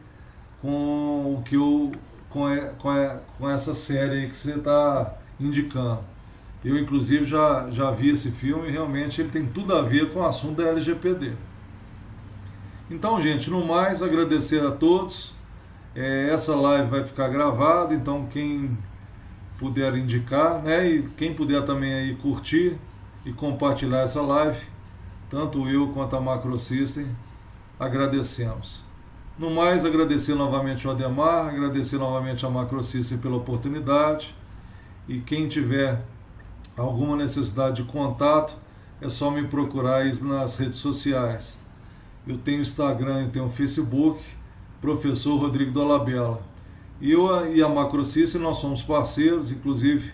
com o que eu com, com, com essa série que você está indicando. Eu, inclusive, já, já vi esse filme e realmente ele tem tudo a ver com o assunto da LGPD. Então, gente, no mais, agradecer a todos. É, essa live vai ficar gravada, então quem puder indicar, né, e quem puder também aí curtir e compartilhar essa live, tanto eu quanto a Macro System, agradecemos. No mais, agradecer novamente ao Ademar, agradecer novamente a Macro System pela oportunidade e quem tiver alguma necessidade de contato, é só me procurar nas redes sociais. Eu tenho Instagram e tenho Facebook, professor Rodrigo Dolabella. Eu e a Macrocice nós somos parceiros, inclusive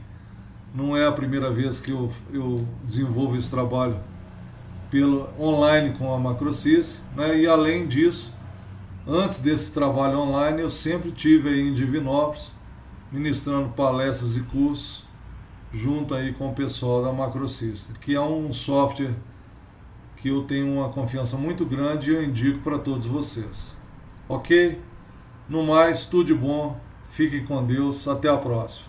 não é a primeira vez que eu, eu desenvolvo esse trabalho pelo online com a Macrocice, né? E além disso, antes desse trabalho online, eu sempre tive aí em Divinópolis ministrando palestras e cursos junto aí com o pessoal da Macrocista, que é um software que eu tenho uma confiança muito grande e eu indico para todos vocês. Ok? No mais, tudo de bom, fiquem com Deus, até a próxima.